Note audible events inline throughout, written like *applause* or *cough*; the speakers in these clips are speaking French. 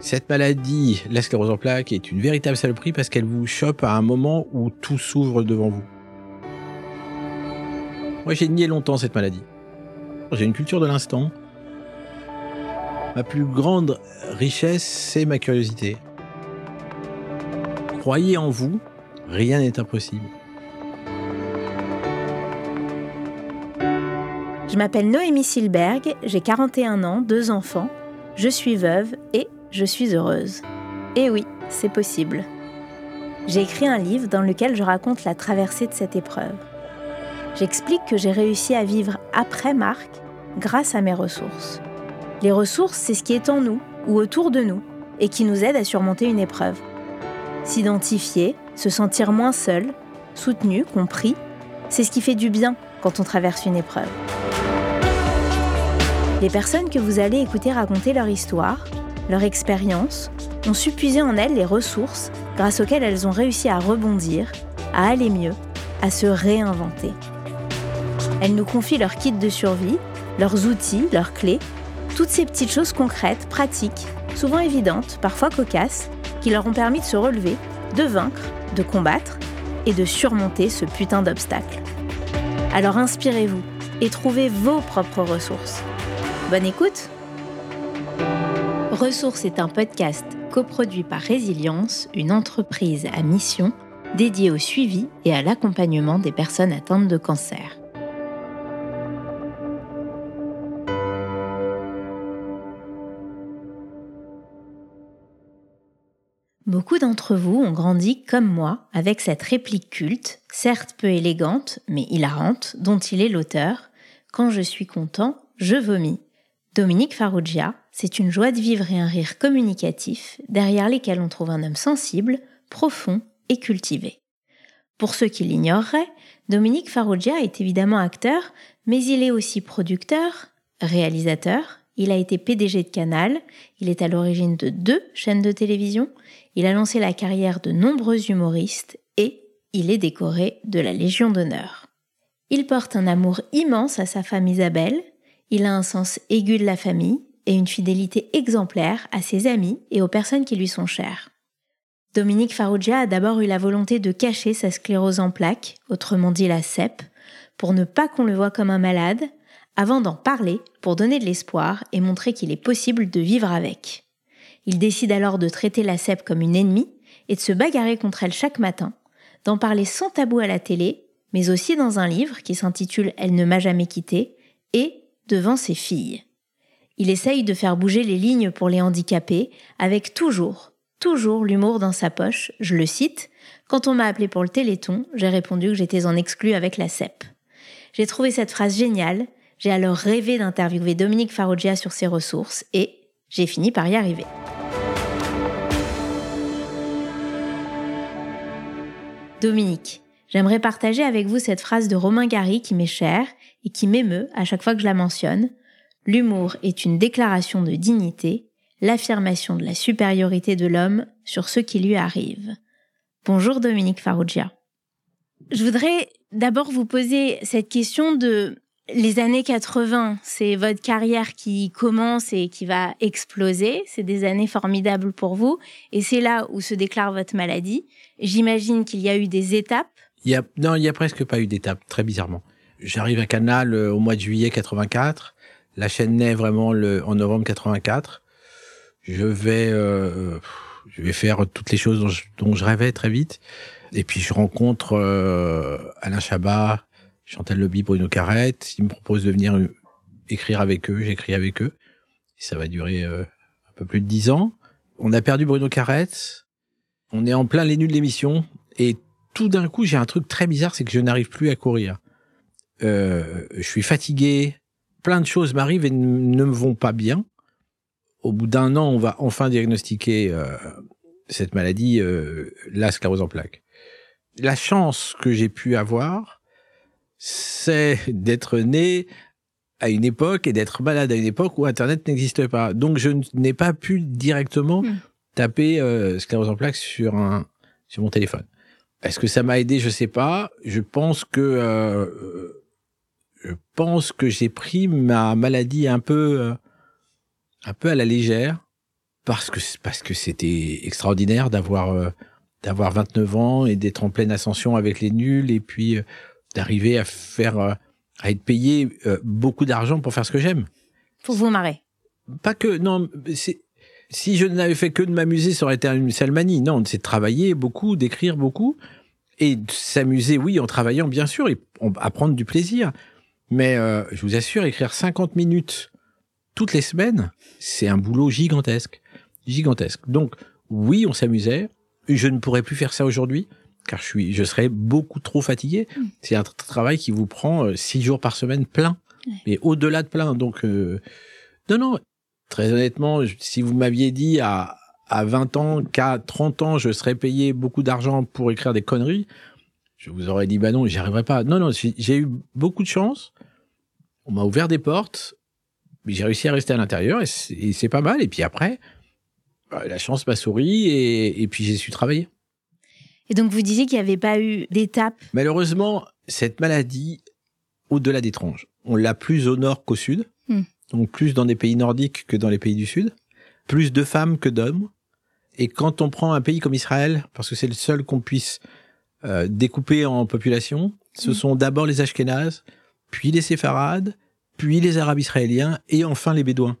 Cette maladie, la sclérose en plaques, est une véritable saloperie parce qu'elle vous chope à un moment où tout s'ouvre devant vous. Moi, j'ai nié longtemps cette maladie. J'ai une culture de l'instant. Ma plus grande richesse, c'est ma curiosité. Croyez en vous, rien n'est impossible. Je m'appelle Noémie Silberg, j'ai 41 ans, deux enfants, je suis veuve je suis heureuse. Et oui, c'est possible. J'ai écrit un livre dans lequel je raconte la traversée de cette épreuve. J'explique que j'ai réussi à vivre après Marc grâce à mes ressources. Les ressources, c'est ce qui est en nous ou autour de nous et qui nous aide à surmonter une épreuve. S'identifier, se sentir moins seul, soutenu, compris, c'est ce qui fait du bien quand on traverse une épreuve. Les personnes que vous allez écouter raconter leur histoire leur expérience, ont su puiser en elles les ressources grâce auxquelles elles ont réussi à rebondir, à aller mieux, à se réinventer. Elles nous confient leur kit de survie, leurs outils, leurs clés, toutes ces petites choses concrètes, pratiques, souvent évidentes, parfois cocasses, qui leur ont permis de se relever, de vaincre, de combattre et de surmonter ce putain d'obstacle. Alors inspirez-vous et trouvez vos propres ressources. Bonne écoute Ressources est un podcast coproduit par Résilience, une entreprise à mission dédiée au suivi et à l'accompagnement des personnes atteintes de cancer. Beaucoup d'entre vous ont grandi comme moi avec cette réplique culte, certes peu élégante, mais hilarante, dont il est l'auteur. Quand je suis content, je vomis. Dominique Farrugia, c'est une joie de vivre et un rire communicatif derrière lesquels on trouve un homme sensible, profond et cultivé. Pour ceux qui l'ignoreraient, Dominique Farrugia est évidemment acteur, mais il est aussi producteur, réalisateur, il a été PDG de Canal, il est à l'origine de deux chaînes de télévision, il a lancé la carrière de nombreux humoristes et il est décoré de la Légion d'honneur. Il porte un amour immense à sa femme Isabelle, il a un sens aigu de la famille et une fidélité exemplaire à ses amis et aux personnes qui lui sont chères. Dominique Farrugia a d'abord eu la volonté de cacher sa sclérose en plaques, autrement dit la CEP, pour ne pas qu'on le voie comme un malade, avant d'en parler pour donner de l'espoir et montrer qu'il est possible de vivre avec. Il décide alors de traiter la CEP comme une ennemie et de se bagarrer contre elle chaque matin, d'en parler sans tabou à la télé, mais aussi dans un livre qui s'intitule Elle ne m'a jamais quitté et devant ses filles. Il essaye de faire bouger les lignes pour les handicapés avec toujours, toujours l'humour dans sa poche. Je le cite. Quand on m'a appelé pour le téléthon, j'ai répondu que j'étais en exclu avec la CEP. J'ai trouvé cette phrase géniale. J'ai alors rêvé d'interviewer Dominique Farrugia sur ses ressources et j'ai fini par y arriver. Dominique, j'aimerais partager avec vous cette phrase de Romain Gary qui m'est chère et qui m'émeut à chaque fois que je la mentionne. L'humour est une déclaration de dignité, l'affirmation de la supériorité de l'homme sur ce qui lui arrive. Bonjour Dominique Farrugia. Je voudrais d'abord vous poser cette question de les années 80, c'est votre carrière qui commence et qui va exploser. C'est des années formidables pour vous. Et c'est là où se déclare votre maladie. J'imagine qu'il y a eu des étapes. Il y a, non, il n'y a presque pas eu d'étapes, très bizarrement. J'arrive à Canal euh, au mois de juillet 84. La chaîne naît vraiment le, en novembre 84. Je vais, euh, je vais faire toutes les choses dont je, dont je, rêvais très vite. Et puis je rencontre euh, Alain Chabat, Chantal Lobby, Bruno Carrette. Ils me proposent de venir écrire avec eux. J'écris avec eux. Ça va durer euh, un peu plus de dix ans. On a perdu Bruno Carrette. On est en plein les nuls de l'émission. Et tout d'un coup, j'ai un truc très bizarre, c'est que je n'arrive plus à courir euh, je suis fatigué, plein de choses m'arrivent et ne me vont pas bien. Au bout d'un an, on va enfin diagnostiquer euh, cette maladie, euh, la sclérose en plaques. La chance que j'ai pu avoir, c'est d'être né à une époque et d'être malade à une époque où Internet n'existait pas. Donc je n'ai pas pu directement hmm. taper euh, sclérose en plaques sur un sur mon téléphone. Est-ce que ça m'a aidé? Je sais pas. Je pense que euh, je pense que j'ai pris ma maladie un peu, euh, un peu à la légère parce que parce que c'était extraordinaire d'avoir euh, d'avoir 29 ans et d'être en pleine ascension avec les nuls et puis euh, d'arriver à faire euh, à être payé beaucoup d'argent pour faire ce que j'aime. Pour vous marrer. Pas que non, si je n'avais fait que de m'amuser, ça aurait été une salmanie. Non, c'est de travailler beaucoup, d'écrire beaucoup et de s'amuser, oui, en travaillant bien sûr et à prendre du plaisir. Mais je vous assure, écrire 50 minutes toutes les semaines, c'est un boulot gigantesque gigantesque. Donc oui, on s'amusait. Je ne pourrais plus faire ça aujourd'hui car je suis, je serais beaucoup trop fatigué. Mm. C'est un travail qui vous prend euh, six jours par semaine plein, mais au-delà de plein. Donc euh, non, non. Très honnêtement, si vous m'aviez dit à à 20 ans qu'à 30 ans je serais payé beaucoup d'argent pour écrire des conneries, je vous aurais dit bah non, j'y arriverai pas. Non, non, j'ai eu beaucoup de chance. On m'a ouvert des portes, mais j'ai réussi à rester à l'intérieur et c'est pas mal. Et puis après, bah, la chance m'a souri et, puis j'ai su travailler. Et donc vous disiez qu'il n'y avait pas eu d'étape Malheureusement, cette maladie, au-delà d'étrange, on l'a plus au nord qu'au sud, hmm. donc plus dans des pays nordiques que dans les pays du sud, plus de femmes que d'hommes. Et quand on prend un pays comme Israël, parce que c'est le seul qu'on puisse euh, découper en population, ce hmm. sont d'abord les Ashkénazes, puis les Séfarades, puis les Arabes israéliens, et enfin les Bédouins.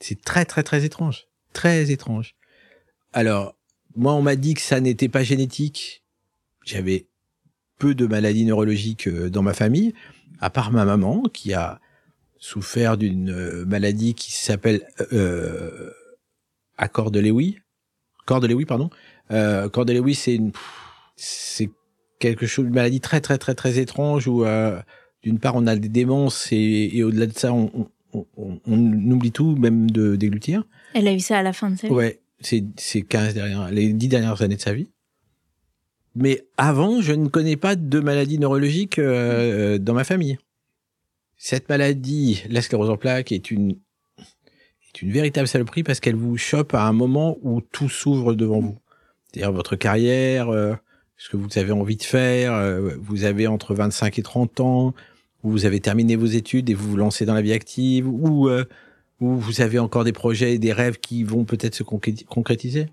C'est très très très étrange très étrange. Alors, moi, on m'a dit que ça n'était pas génétique. J'avais peu de maladies neurologiques euh, dans ma famille, à part ma maman qui a souffert d'une euh, maladie qui s'appelle euh, accord de Lewy. Corps de Lewy, pardon. Euh, corps de Lewy, c'est une, c'est quelque chose, une maladie très très très très étrange où euh, d'une part on a des démences et, et au-delà de ça on, on, on, on, oublie tout, même de déglutir. Elle a eu ça à la fin de sa vie? Ouais, c'est c'est 15 dernières, les 10 dernières années de sa vie. Mais avant, je ne connais pas de maladie neurologique euh, dans ma famille. Cette maladie, la sclérose en plaques, est une est une véritable saloperie parce qu'elle vous chope à un moment où tout s'ouvre devant vous. C'est-à-dire votre carrière, euh, ce que vous avez envie de faire, euh, vous avez entre 25 et 30 ans, vous avez terminé vos études et vous vous lancez dans la vie active, ou euh, où vous avez encore des projets et des rêves qui vont peut-être se concrétiser?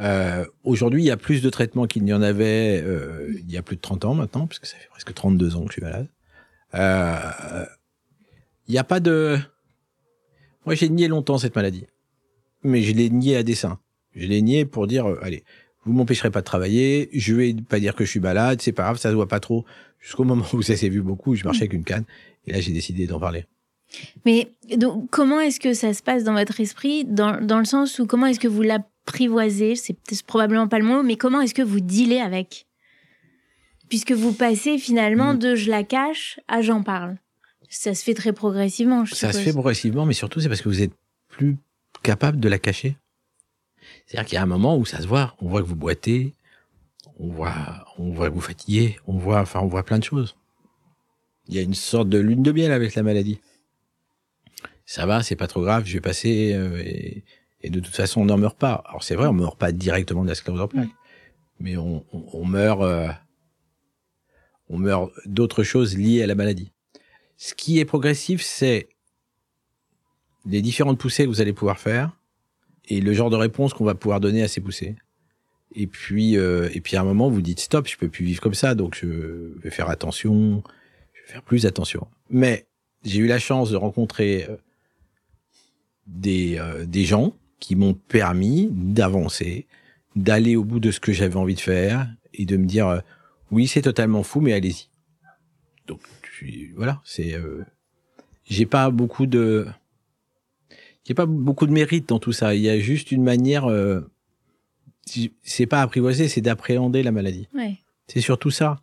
Euh, Aujourd'hui, il y a plus de traitements qu'il n'y en avait euh, il y a plus de 30 ans maintenant, puisque ça fait presque 32 ans que je suis malade. Euh, il n'y a pas de... Moi, j'ai nié longtemps cette maladie. Mais je l'ai nié à dessein. Je l'ai nié pour dire, euh, allez, vous m'empêcherez pas de travailler, je vais pas dire que je suis malade, c'est pas grave, ça se voit pas trop. Jusqu'au moment où ça s'est vu beaucoup, je marchais avec une canne, et là j'ai décidé d'en parler. Mais donc, comment est-ce que ça se passe dans votre esprit, dans, dans le sens où comment est-ce que vous l'apprivoisez C'est probablement pas le mot, mais comment est-ce que vous dealez avec? Puisque vous passez finalement mm. de je la cache à j'en parle. Ça se fait très progressivement, je Ça se fait progressivement, mais surtout c'est parce que vous êtes plus capable de la cacher. C'est-à-dire qu'il y a un moment où ça se voit, on voit que vous boitez, on voit, on voit que vous fatiguez, on voit, enfin, on voit plein de choses. Il y a une sorte de lune de miel avec la maladie ça va, c'est pas trop grave, je vais passer euh, et, de toute façon on n'en meurt pas. Alors c'est vrai, on meurt pas directement de la sclérose en plaques, mais on, on, meurt, euh, on meurt d'autres choses liées à la maladie. Ce qui est progressif, c'est les différentes poussées que vous allez pouvoir faire et le genre de réponse qu'on va pouvoir donner à ces poussées. Et puis, euh, et puis à un moment, vous dites stop, je peux plus vivre comme ça, donc je vais faire attention, je vais faire plus attention. Mais j'ai eu la chance de rencontrer des, euh, des gens qui m'ont permis d'avancer, d'aller au bout de ce que j'avais envie de faire et de me dire euh, oui c'est totalement fou mais allez-y. Donc voilà c'est euh, j'ai pas beaucoup de j'ai pas beaucoup de mérite dans tout ça. Il y a juste une manière euh, c'est pas apprivoiser, c'est d'appréhender la maladie. Ouais. C'est surtout ça.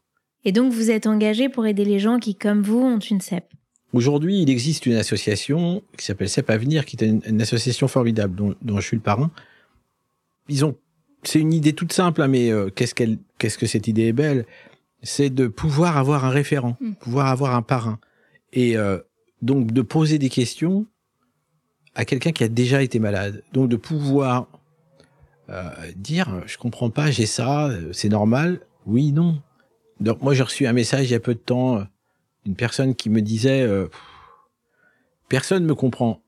Et donc vous êtes engagé pour aider les gens qui comme vous ont une CEP. Aujourd'hui, il existe une association qui s'appelle CEP Avenir, qui est une, association formidable dont, dont, je suis le parrain. Ils ont, c'est une idée toute simple, hein, mais euh, qu'est-ce qu'elle, qu'est-ce que cette idée est belle? C'est de pouvoir avoir un référent, mm. pouvoir avoir un parrain, et euh, donc de poser des questions à quelqu'un qui a déjà été malade. Donc de pouvoir euh, dire, je comprends pas, j'ai ça, c'est normal. Oui, non. Donc moi j'ai reçu un message il y a peu de temps une personne qui me disait euh, personne me comprend.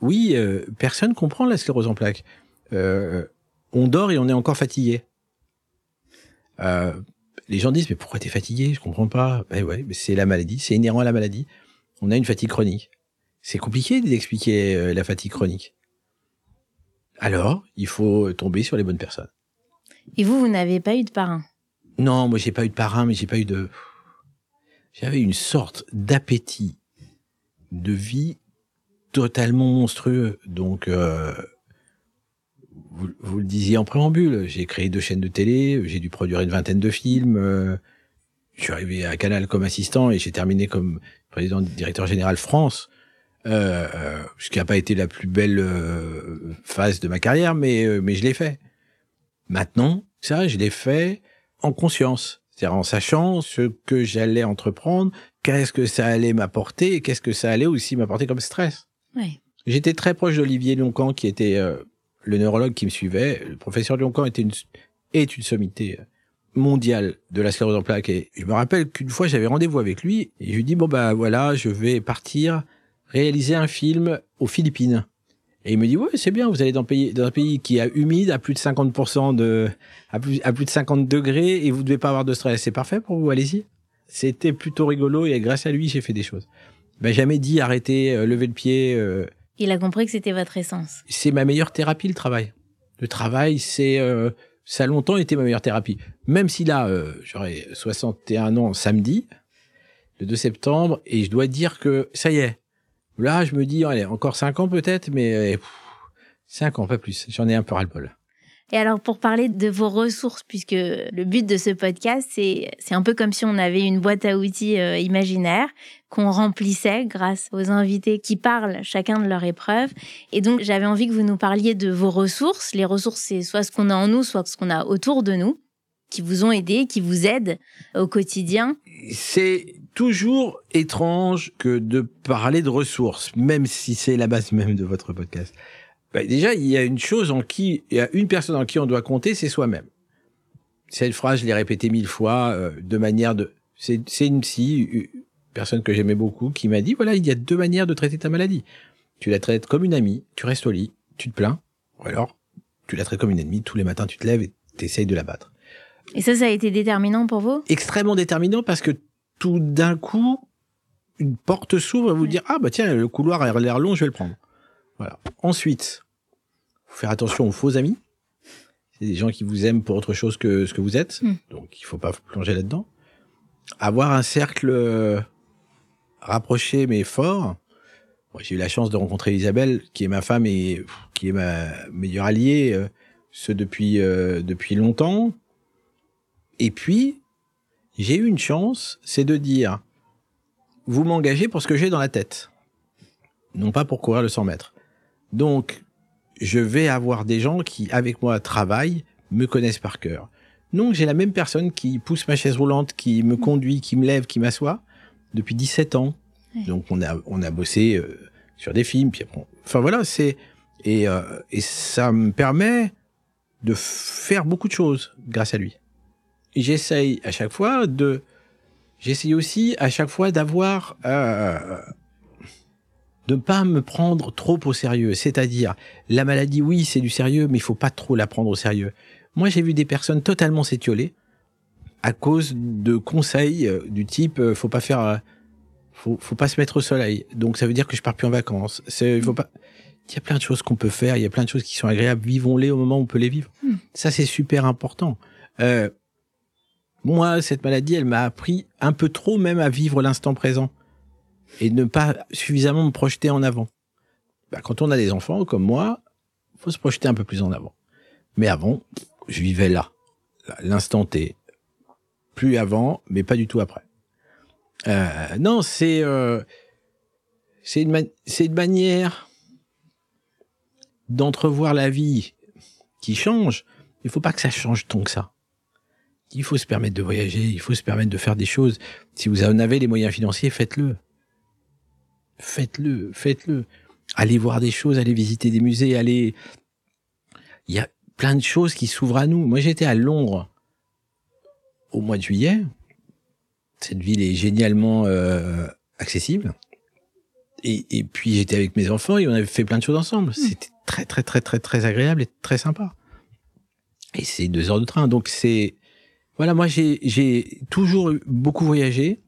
oui, euh, personne comprend la sclérose en plaques. Euh, on dort et on est encore fatigué. Euh, les gens disent mais pourquoi t'es fatigué? Je comprends pas. Ben ouais, c'est la maladie, c'est inhérent à la maladie. On a une fatigue chronique. C'est compliqué d'expliquer euh, la fatigue chronique. Alors, il faut tomber sur les bonnes personnes. Et vous, vous n'avez pas eu de parrain? Non, moi j'ai pas eu de parrain, mais j'ai pas eu de. J'avais une sorte d'appétit de vie totalement monstrueux. Donc, euh, vous, vous, le disiez en préambule, j'ai créé deux chaînes de télé, j'ai dû produire une vingtaine de films. Euh, je suis arrivé à Canal comme assistant et j'ai terminé comme président directeur général France. Euh, euh, ce qui n'a pas été la plus belle euh, phase de ma carrière, mais, euh, mais je l'ai fait. Maintenant, ça, je l'ai fait en conscience, c'est-à-dire en sachant ce que j'allais entreprendre, qu'est-ce que ça allait m'apporter et qu'est-ce que ça allait aussi m'apporter comme stress. Ouais. J'étais très proche d'Olivier Lioncan, qui était euh, le neurologue qui me suivait. Le professeur Lioncan était une, est une sommité mondiale de la sclérose en plaques. Et je me rappelle qu'une fois, j'avais rendez-vous avec lui et je lui dis, bon, bah voilà, je vais partir réaliser un film aux Philippines. Et il me dit, ouais, c'est bien, vous allez dans, pays, dans un pays qui est humide, à plus de 50% de, à plus, à plus de 50 degrés, et vous devez pas avoir de stress. C'est parfait pour vous, allez-y. C'était plutôt rigolo, et grâce à lui, j'ai fait des choses. Ben, jamais dit arrêter, euh, lever le pied. Euh, Il a compris que c'était votre essence. c'est ma meilleure thérapie, le travail. Le travail, c'est, euh, ça a longtemps été ma meilleure thérapie. Même si là, euh, j'aurai 61 ans samedi, le 2 septembre, et je dois dire que ça y est, Là, je me dis, allez, encore cinq ans peut-être, mais pff, cinq ans, pas plus. J'en ai un peu ras-le-bol. Et alors, pour parler de vos ressources, puisque le but de ce podcast, c'est, c'est un peu comme si on avait une boîte à outils euh, imaginaire qu'on remplissait grâce aux invités qui parlent chacun de leur épreuve. Et donc, j'avais envie que vous nous parliez de vos ressources. Les ressources, c'est soit ce qu'on a en nous, soit ce qu'on a autour de nous, qui vous ont aidé, qui vous aident au quotidien. C'est toujours étrange que de parler de ressources, même si c'est la base même de votre podcast. Bah, déjà, il y a une chose en qui, il y a une personne en qui on doit compter, c'est soi-même. Cette phrase, je l'ai répétée mille fois, euh, de manière de, c'est, c'est une psy, une personne que j'aimais beaucoup, qui m'a dit, voilà, il y a deux manières de traiter ta maladie. Tu la traites comme une amie, tu restes au lit, tu te plains, ou alors, tu la traites comme une ennemie, tous les matins, tu te lèves et t'essayes de la battre. Et ça, ça a été déterminant pour vous? Extrêmement déterminant parce que tout d'un coup, une porte s'ouvre et vous dire ah bah tiens le couloir a l'air long, je vais le prendre. Voilà. Ensuite, faut faire attention aux faux amis. C'est des gens qui vous aiment pour autre chose que ce que vous êtes, Mm. donc il faut pas plonger là-dedans. Avoir un cercle euh, rapproché mais fort. J'ai eu la chance de rencontrer Isabelle, qui est ma femme et qui est ma meilleure alliée, euh, ce depuis euh, depuis longtemps. Et puis, j'ai eu une chance, c'est de dire, vous m'engagez pour ce que j'ai dans la tête, non pas pour courir le 100 mètres. Donc, je vais avoir des gens qui, avec moi, travaillent, me connaissent par cœur. Donc, j'ai la même personne qui pousse ma chaise roulante, qui me conduit, qui me lève, qui m'assoit, depuis 17 ans. Ouais. Donc, on a, on a bossé euh, sur des films, puis après, on- enfin voilà, c'est, et, euh, et ça me permet de faire beaucoup de choses grâce à lui j'essaye à chaque fois de j'essaye aussi à chaque fois d'avoir euh, de pas me prendre trop au sérieux. C'est-à-dire la maladie oui c'est du sérieux mais il faut pas trop la prendre au sérieux. Moi j'ai vu des personnes totalement s'étioler à cause de conseils euh, du type euh, faut pas faire euh, faut, faut pas se mettre au soleil. Donc ça veut dire que je pars plus en vacances. C'est il faut pas il y a plein de choses qu'on peut faire il y a plein de choses qui sont agréables. Vivons-les au moment où on peut les vivre. Mm. ça c'est super important. Euh, moi, cette maladie, elle m'a appris un peu trop même à vivre l'instant présent et ne pas suffisamment me projeter en avant. Bah, quand on a des enfants comme moi, faut se projeter un peu plus en avant. Mais avant, je vivais là, l'instant T. Plus avant, mais pas du tout après. Euh, non, c'est euh, c'est une, ma- c'est une manière d'entrevoir la vie qui change. Il faut pas que ça change tant que ça il faut se permettre de voyager, il faut se permettre de faire des choses. Si vous en avez les moyens financiers, faites-le. Faites-le, faites-le. Allez voir des choses, allez visiter des musées, allez... Il y a plein de choses qui s'ouvrent à nous. Moi, j'étais à Londres au mois de juillet. Cette ville est génialement euh, accessible. et, et puis j'étais avec mes enfants et on avait fait plein de choses ensemble. Hmm. C'était très très très très très agréable et très sympa. Et c'est deux heures de train, donc c'est voilà. Moi, j'ai toujours beaucoup voyagé.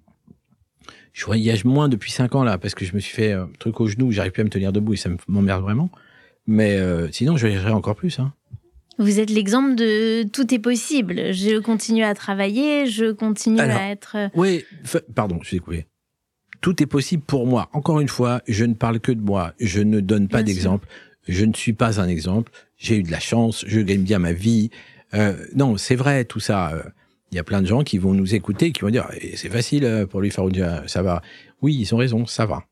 Je voyage moins depuis cinq ans là parce que je me suis fait un truc au genou, j'arrive plus à me tenir debout et ça m'emmerde vraiment. Mais euh, sinon, je voyagerai encore plus. Hein. Vous êtes l'exemple de tout est possible. Je continue à travailler, je continue Alors, à être. euh, Oui, pardon, je suis découvert. Tout est possible pour moi. Encore une fois, je ne parle que de moi. Je ne donne pas d'exemple. Je ne suis pas un exemple. J'ai eu de la chance. Je gagne bien ma vie. Euh, non, c'est vrai tout ça. Euh, Il y a plein de gens qui vont nous écouter, qui vont dire Eh, c'est facile euh, pour lui Faroudia, ça va. Oui, ils ont raison, ça va.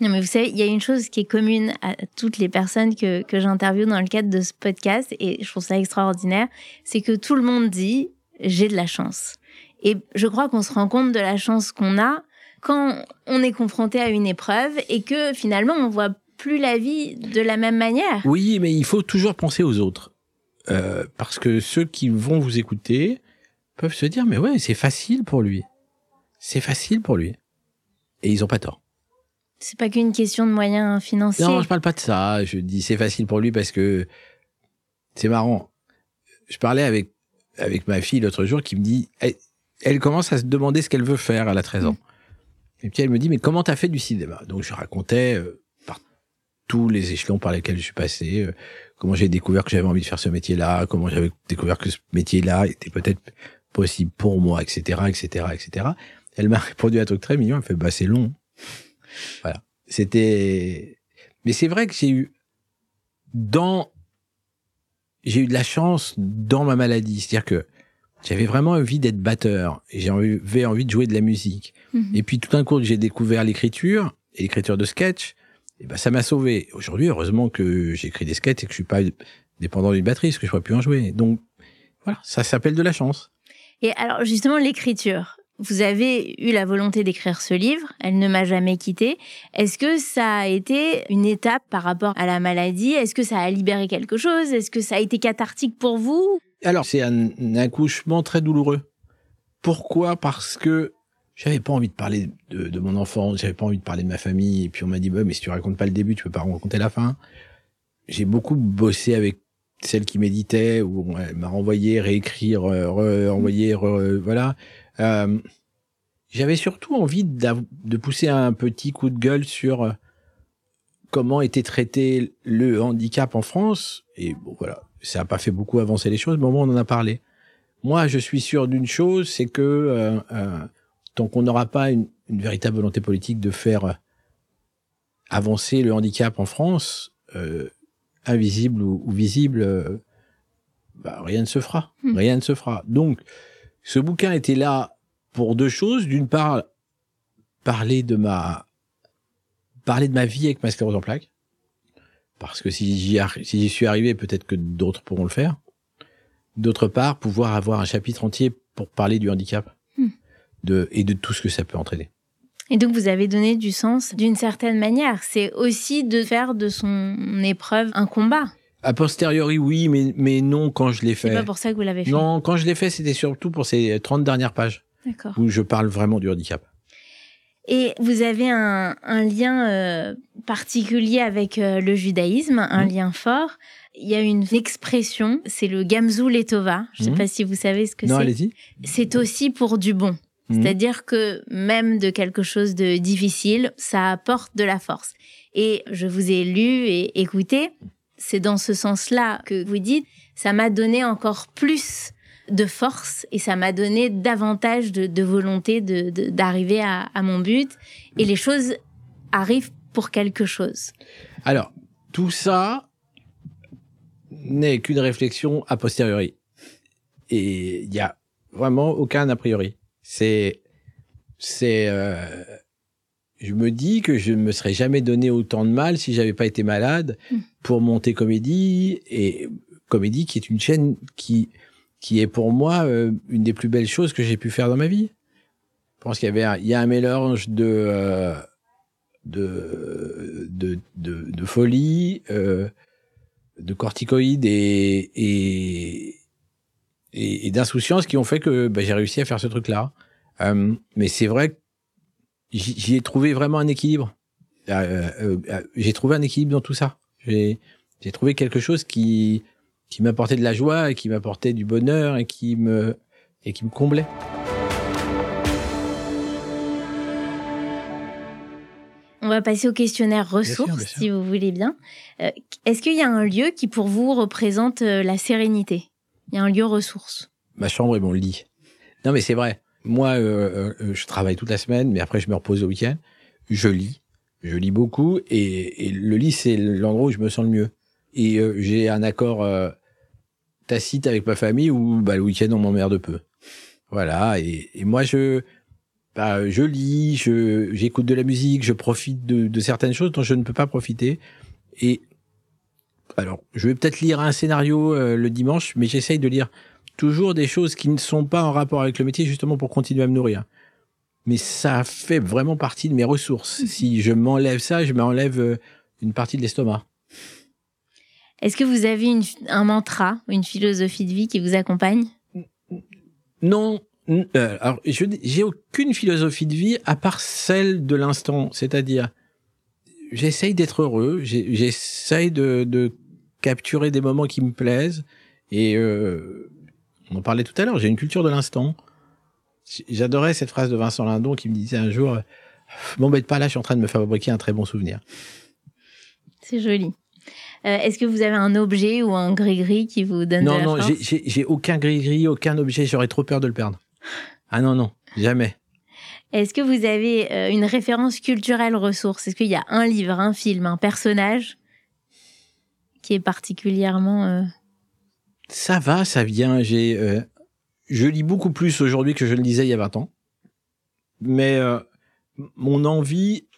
Non, mais vous savez, il y a une chose qui est commune à toutes les personnes que, que j'interviewe dans le cadre de ce podcast, et je trouve ça extraordinaire, c'est que tout le monde dit j'ai de la chance. Et je crois qu'on se rend compte de la chance qu'on a quand on est confronté à une épreuve et que finalement on voit plus la vie de la même manière. Oui, mais il faut toujours penser aux autres. Euh, parce que ceux qui vont vous écouter peuvent se dire, mais ouais, c'est facile pour lui. C'est facile pour lui. Et ils ont pas tort. C'est pas qu'une question de moyens financiers. Non, je parle pas de ça. Je dis c'est facile pour lui parce que c'est marrant. Je parlais avec avec ma fille l'autre jour qui me dit elle, elle commence à se demander ce qu'elle veut faire. Elle a 13 ans. Et puis elle me dit mais comment t'as fait du cinéma? Donc je racontais euh, par tous les échelons par lesquels je suis passé, euh, comment j'ai découvert que j'avais envie de faire ce métier-là, comment j'avais découvert que ce métier-là était peut-être possible pour moi, etc., etc., etc. Elle m'a *laughs* répondu à un truc très mignon. Elle fait bah c'est long. Voilà. C'était. Mais c'est vrai que j'ai eu dans j'ai eu de la chance dans ma maladie, c'est-à-dire que j'avais vraiment envie d'être batteur et j'avais envie de jouer de la musique. Mhm. Et puis tout d'un coup, j'ai découvert l'écriture et l'écriture de sketch. Et ben ça m'a sauvé. Aujourd'hui, heureusement que j'écris des sketchs et que je suis pas dépendant d'une batterie, parce que je pourrais plus en jouer. Donc voilà, ça s'appelle de la chance. Et alors justement l'écriture. Vous avez eu la volonté d'écrire ce livre, elle ne m'a jamais quitté. Est-ce que ça a été une étape par rapport à la maladie? Est-ce que ça a libéré quelque chose? Est-ce que ça a été cathartique pour vous? Alors, c'est un accouchement très douloureux. Pourquoi? Parce que j'avais pas envie de parler de, de mon enfance, j'avais pas envie de parler de ma famille, et puis on m'a dit, bah, mais si tu racontes pas le début, tu peux pas raconter la fin. J'ai beaucoup bossé avec celle qui méditait, où elle m'a renvoyé réécrire, euh, re- renvoyer, re- voilà. Euh, j'avais surtout envie d'av- de pousser un petit coup de gueule sur euh, comment était traité le handicap en France. Et bon, voilà, ça n'a pas fait beaucoup avancer les choses, mais au moins on en a parlé. Moi, je suis sûr d'une chose, c'est que euh, euh, tant qu'on n'aura pas une, une véritable volonté politique de faire euh, avancer le handicap en France, euh, invisible ou, ou visible, euh, bah, rien ne se fera. Hmm. Rien ne se fera. Donc, ce bouquin était là pour deux choses. D'une part, parler de ma parler de ma vie avec ma sclérose en plaques. Parce que si j'y arri- si j'y suis arrivé, peut-être que d'autres pourront le faire. D'autre part, pouvoir avoir un chapitre entier pour parler du handicap. De, et de tout ce que ça peut entraîner. Et donc vous avez donné du sens d'une certaine manière. C'est aussi de faire de son épreuve un combat. A posteriori, oui, mais, mais non quand je l'ai C'est fait. pas pour ça que vous l'avez fait. Non, quand je l'ai fait, c'était surtout pour ces 30 dernières pages D'accord. où je parle vraiment du handicap. Et vous avez un, un lien euh, particulier avec euh, le judaïsme, un Mhm. lien fort. Il y a une expression, c'est le gamzou letova. Je ne sais Mhm. pas si vous savez ce que non, c'est. allez-y. C'est aussi pour du bon. Mhm. C'est-à-dire que même de quelque chose de difficile, ça apporte de la force. Et je vous ai lu et écouté, c'est dans ce sens-là que vous dites, ça m'a donné encore plus de force et ça m'a donné davantage de, de volonté de- de- d'arriver à, à mon but. Et les choses arrivent pour quelque chose. Alors, tout ça n'est qu'une réflexion a posteriori. Et il y a vraiment aucun a priori. C'est, c'est, euh, je me dis que je ne me serais jamais donné autant de mal si j'avais pas été malade Mm. pour monter comédie et comédie qui est une chaîne qui, qui est pour moi euh, une des plus belles choses que j'ai pu faire dans ma vie. Je pense qu'il y avait, un, il y a un mélange de, euh, de, de, de, de folie, euh, de corticoïdes et, et, et, et d'insouciance qui ont fait que bah, j'ai réussi à faire ce truc-là. Euh, mais c'est vrai que j'y ai trouvé vraiment un équilibre. euh, j'ai trouvé un équilibre dans tout ça. J'ai trouvé quelque chose qui qui m'apportait de la joie et qui m'apportait du bonheur et qui me et qui me comblait. On va passer au questionnaire ressources, si vous voulez bien. Euh, est-ce qu'il y a un lieu qui, pour vous, représente euh, la sérénité? Il y a un lieu ressource Ma chambre et mon lit. Non, mais c'est vrai. Moi, euh, je travaille toute la semaine, mais après, je me repose au week-end. Je lis. Je lis beaucoup. Et, le lit, c'est l'endroit où je me sens le mieux. Et j'ai un accord tacite avec ma famille où bah, le week-end, on m'emmerde peu. Voilà. et moi, je bah, je lis, je j'écoute de la musique, je profite de, de, certaines choses dont je ne peux pas profiter. Et alors, je vais peut-être lire un scénario euh, le dimanche, mais j'essaye de lire toujours des choses qui ne sont pas en rapport avec le métier, justement pour continuer à me nourrir. Mais ça fait vraiment partie de mes ressources. *laughs* Si je m'enlève ça, je m'enlève euh, une partie de l'estomac. Est-ce que vous avez une, un mantra, une philosophie de vie qui vous accompagne? Non, euh, alors, je j'ai aucune philosophie de vie à part celle de l'instant, c'est-à-dire j'essaye d'être heureux, j'essaye de, de, capturer des moments qui me plaisent et euh, on en parlait tout à l'heure, j'ai une culture de l'instant. J'adorais cette phrase de Vincent Lindon qui me disait un jour m'embête pas là, je suis en train de me fabriquer un très bon souvenir. C'est joli. Euh, est-ce que vous avez un objet ou un gris-gris qui vous donne non, de la Non, non, j'ai aucun gris-gris, aucun objet. J'aurais trop peur de le perdre. Ah non, non, jamais. Est-ce que vous avez euh, une référence culturelle ressource? Est-ce qu'il y a un livre, un film, un personnage? Particulièrement... Euh, ça va, ça vient. J'ai, euh, je lis beaucoup plus aujourd'hui que je le lisais il y a 20 ans. Mais mon envie...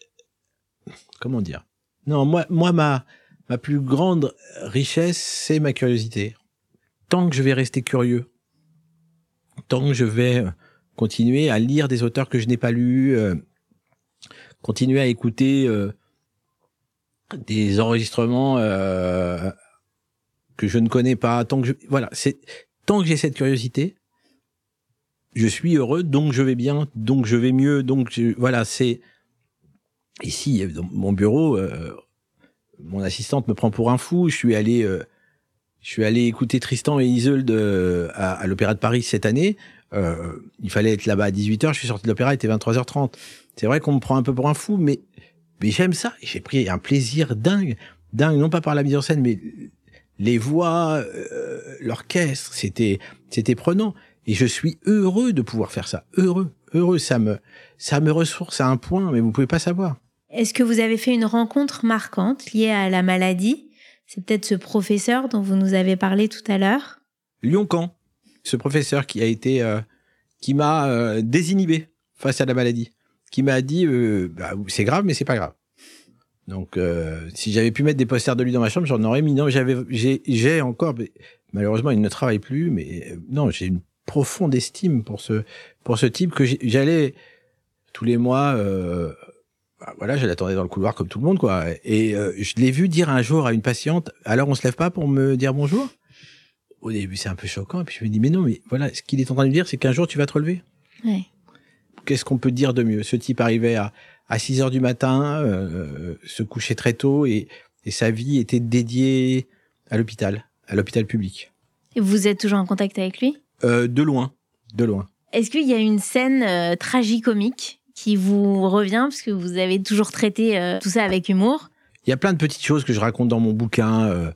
Comment dire? Non, moi, moi ma, ma plus grande richesse, c'est ma curiosité. Tant que je vais rester curieux, tant que je vais continuer à lire des auteurs que je n'ai pas lus, euh, continuer à écouter euh, des enregistrements euh, que je ne connais pas. Tant que je, voilà, c'est tant que j'ai cette curiosité, je suis heureux, donc je vais bien, donc je vais mieux, donc voilà, c'est ici dans mon bureau. mon assistante me prend pour un fou. Je suis allé, je suis allé écouter Tristan et Isolde à, à l'Opéra de Paris cette année. Euh, il fallait être là-bas à 18h, je suis sorti de l'opéra, il était 23h30. C'est vrai qu'on me prend un peu pour un fou, mais, mais j'aime ça. J'ai pris un plaisir dingue, dingue, non pas par la mise en scène, mais les voix, euh, l'orchestre, c'était, c'était prenant. Et je suis heureux de pouvoir faire ça. Heureux, heureux. Ça me, ça me ressource à un point, mais vous pouvez pas savoir. Est-ce que vous avez fait une rencontre marquante liée à la maladie? C'est peut-être ce professeur dont vous nous avez parlé tout à l'heure. Lyon-Camp ce professeur qui a été, euh, qui m'a euh, désinhibé face à la maladie, qui m'a dit euh, bah, c'est grave, mais c'est pas grave. Donc, si j'avais pu mettre des posters de lui dans ma chambre, j'en aurais mis. Non, j'avais, j'ai, encore, malheureusement, il ne travaille plus, mais non, j'ai une profonde estime pour ce, pour ce type que j'allais tous les mois. Bah, voilà, je l'attendais dans le couloir comme tout le monde, quoi. Et je l'ai vu dire un jour à une patiente, alors on se lève pas pour me dire bonjour? Au début, c'est un peu choquant. Et puis je me dis, mais non, mais voilà, ce qu'il est en train de dire, c'est qu'un jour, tu vas te relever. Qu'est-ce qu'on peut dire de mieux? Ce type arrivait à, à 6 heures du matin, euh, se couchait très tôt et, et sa vie était dédiée à l'hôpital, à l'hôpital public. Et vous êtes toujours en contact avec lui? Euh, De loin, de loin. Est-ce qu'il y a une scène euh, tragicomique qui vous revient? Parce que vous avez toujours traité euh, tout ça avec humour Il y a plein de petites choses que je raconte dans mon bouquin.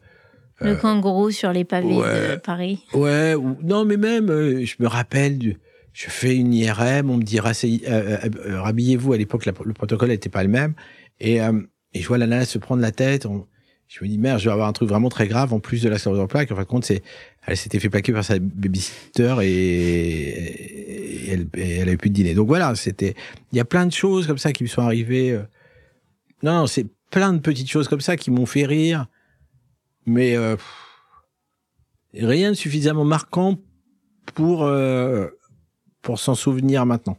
Le kangourou sur les pavés de Paris. Ouais, non, mais même, je me rappelle, je fais une IRM, on me dit euh, rhabillez-vous. À l'époque, le protocole n'était pas le même. Et, et je vois la nana se prendre la tête. je me dis, merde, je vais avoir un truc vraiment très grave en plus de la sclérose en plaques. En fin de compte, c'est, elle s'était fait plaquer par sa babysitter et, et, elle, elle avait plus de dîner. Donc voilà, c'était, il y a plein de choses comme ça qui me sont arrivées. Non, non c'est plein de petites choses comme ça qui m'ont fait rire mais euh, rien de suffisamment marquant pour, euh, pour s'en souvenir maintenant.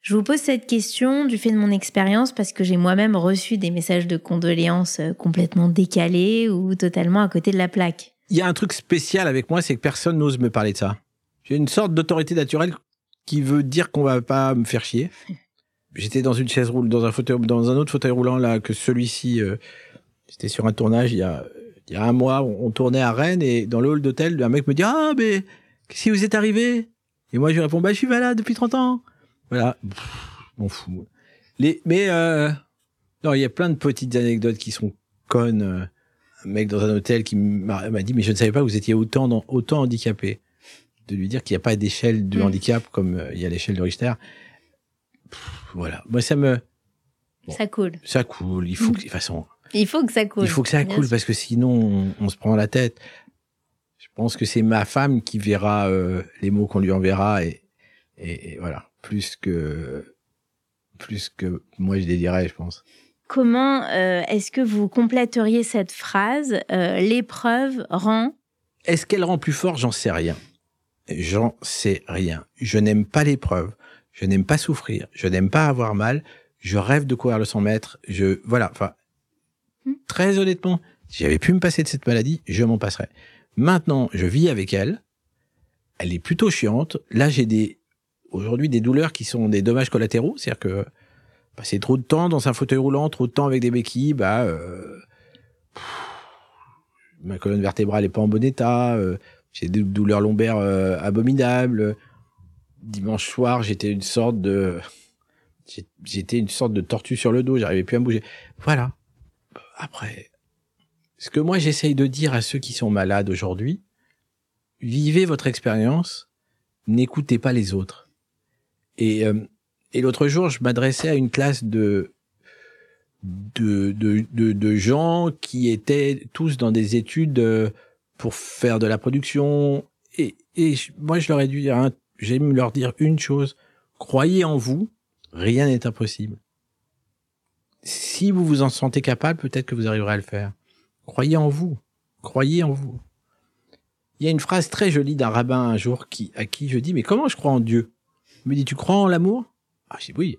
Je vous pose cette question du fait de mon expérience parce que j'ai moi-même reçu des messages de condoléances euh, complètement décalés ou totalement à côté de la plaque. Il y a un truc spécial avec moi, c'est que personne n'ose me parler de ça. J'ai une sorte d'autorité naturelle qui veut dire qu'on va pas me faire chier. *laughs* j'étais dans une chaise roulante, dans un fauteuil, dans un autre fauteuil roulant là que celui-ci. Euh, J'étais sur un tournage il y a, il y a un mois. On, on tournait à Rennes et dans le hall d'hôtel, un mec me dit ah mais qu'est-ce qui vous est arrivé? Et moi je lui réponds bah je suis malade depuis 30 ans. Voilà, m'en fous. Les, mais euh, non, il y a plein de petites anecdotes qui sont connes. Un mec dans un hôtel qui m'a dit mais je ne savais pas que vous étiez autant dans, autant handicapé. De lui dire qu'il n'y a pas d'échelle de Mm. handicap comme euh, il y a l'échelle de Richter. Pff, voilà, moi ça me Bon. Ça coule. ça coule. Il faut que, de toute façon, Il faut que ça coule. il faut que ça coule parce que sinon on, on se prend la tête. Je pense que c'est ma femme qui verra euh, les mots qu'on lui enverra et, et, et voilà plus que plus que moi je les dirais, je pense. Comment euh, est-ce que vous compléteriez cette phrase euh, L'épreuve rend. Est-ce qu'elle rend plus fort? J'en sais rien. J'en sais rien. Je n'aime pas l'épreuve. Je n'aime pas souffrir. Je n'aime pas avoir mal. Je rêve de courir le 100 mètres. Je voilà. Enfin, Hmm. très honnêtement, si j'avais pu me passer de cette maladie, je m'en passerais. Maintenant, je vis avec elle. Elle est plutôt chiante. Là, j'ai des aujourd'hui des douleurs qui sont des dommages collatéraux, c'est-à-dire que passer trop de temps dans un fauteuil roulant, trop de temps avec des béquilles, bah euh, ma colonne vertébrale est pas en bon état. euh, j'ai des douleurs lombaires euh, abominables. Dimanche soir, j'étais une sorte de j'étais une sorte de tortue sur le dos, j'arrivais plus à me bouger. Voilà. Après, ce que moi j'essaye de dire à ceux qui sont malades aujourd'hui, vivez votre expérience, n'écoutez pas les autres. Et, euh, et l'autre jour, je m'adressais à une classe de, de, de, de, gens qui étaient tous dans des études euh, pour faire de la production. Et, et moi, je leur ai dû dire, un- j'aime leur dire une chose, croyez en vous, rien n'est impossible. Si vous vous en sentez capable, peut-être que vous arriverez à le faire. Croyez en vous. Croyez en vous. Il y a une phrase très jolie d'un rabbin un jour qui, à qui je dis, mais comment je crois en Dieu? Il me dit, tu crois en l'amour? Ah, je dis oui.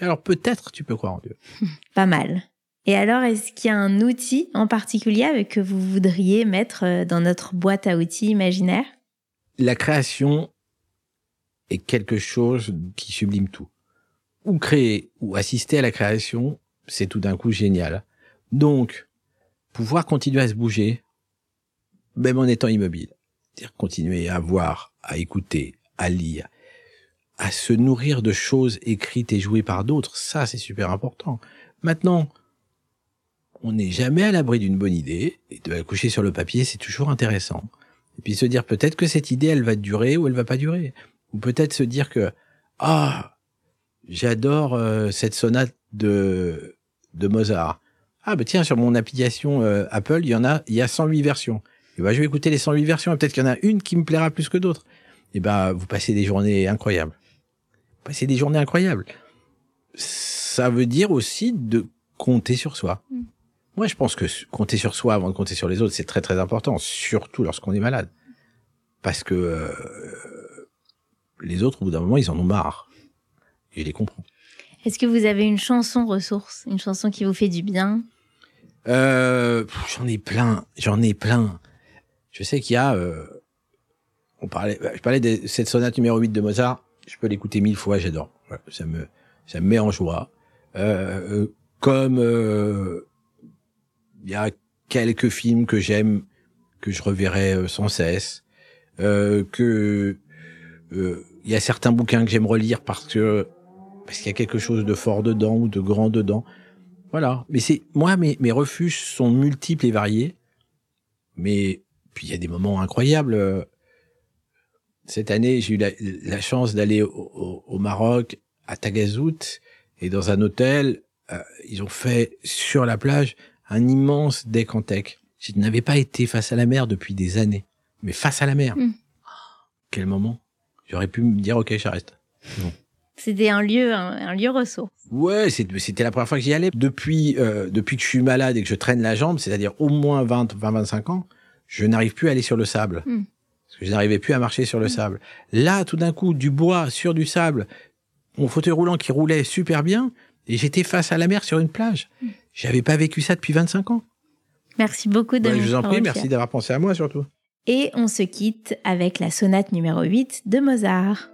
Alors peut-être tu peux croire en Dieu. *laughs* Pas mal. Et alors, est-ce qu'il y a un outil en particulier que vous voudriez mettre euh, dans notre boîte à outils imaginaire? La création est quelque chose qui sublime tout. Ou créer ou assister à la création, c'est tout d'un coup génial. Donc, pouvoir continuer à se bouger, même en étant immobile. C'est-à-dire continuer à voir, à écouter, à lire, à se nourrir de choses écrites et jouées par d'autres, ça c'est super important. Maintenant, on n'est jamais à l'abri d'une bonne idée, et de la coucher sur le papier, c'est toujours intéressant. Et puis se dire peut-être que cette idée, elle va durer ou elle va pas durer. Ou peut-être se dire que, ah, j'adore euh, cette sonate de, de Mozart. Ah, bah tiens, sur mon application euh, Apple, il y en a, il y a 108 versions. Et ben, je vais écouter les 108 versions, et peut-être qu'il y en a une qui me plaira plus que d'autres. Et ben, vous passez des journées incroyables. Vous passez des journées incroyables. Ça veut dire aussi de compter sur soi. Mm. Moi, je pense que compter sur soi avant de compter sur les autres, c'est très très important, surtout lorsqu'on est malade. Parce que euh, les autres, au bout d'un moment, ils en ont marre. Et je les comprends. Est-ce que vous avez une chanson ressource Une chanson qui vous fait du bien? Euh, j'en ai plein, j'en ai plein. Je sais qu'il y a, euh, on parlait, bah, je parlais de cette sonate numéro 8 de Mozart. Je peux l'écouter mille fois, j'adore. Ça me, ça me met en joie. Euh, euh, comme euh, il y a quelques films que j'aime, que je reverrai euh, sans cesse, que il y a certains bouquins que j'aime relire parce que parce qu'il y a quelque chose de fort dedans ou de grand dedans. Voilà. Mais c'est moi, mes, mes refuges sont multiples et variés. Mais puis il y a des moments incroyables. Cette année, j'ai eu la, la chance d'aller au, au- au Maroc, à Tagazout, et dans un hôtel, euh, ils ont fait sur la plage un immense deck en tech. Je n'avais pas été face à la mer depuis des années, mais face à la mer. Mm. Quel moment? J'aurais pu me dire ok, j'arrête. C'était un lieu, un, un lieu ressource. Ouais, c'était la première fois que j'y allais. Depuis, euh, depuis que je suis malade et que je traîne la jambe, c'est-à-dire au moins 20, 20, 25 ans, je n'arrive plus à aller sur le sable. Mm. Parce que je n'arrivais plus à marcher sur le sable. Là, tout d'un coup, du bois sur du sable, mon fauteuil roulant qui roulait super bien, et j'étais face à la mer sur une plage. J'avais pas vécu ça depuis 25 ans. Merci beaucoup de Ouais, je vous en prie, merci d'avoir pensé à moi surtout. Et on se quitte avec la sonate numéro 8 de Mozart.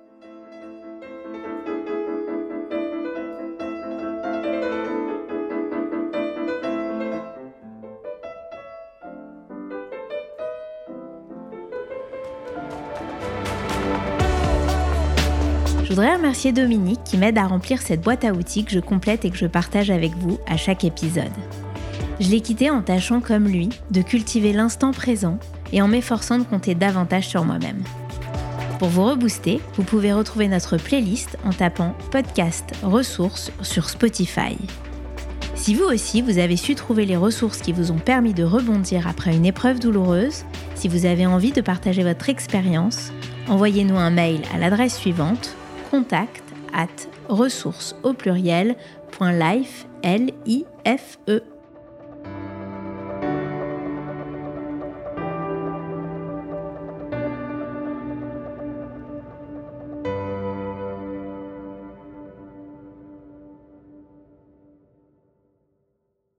Je voudrais remercier Dominique qui m'aide à remplir cette boîte à outils que je complète et que je partage avec vous à chaque épisode. Je l'ai quitté en tâchant comme lui de cultiver l'instant présent et en m'efforçant de compter davantage sur moi-même. Pour vous rebooster, vous pouvez retrouver notre playlist en tapant podcast ressources sur Spotify. Si vous aussi vous avez su trouver les ressources qui vous ont permis de rebondir après une épreuve douloureuse, si vous avez envie de partager votre expérience, envoyez-nous un mail à l'adresse suivante contact at ressources au pluriel.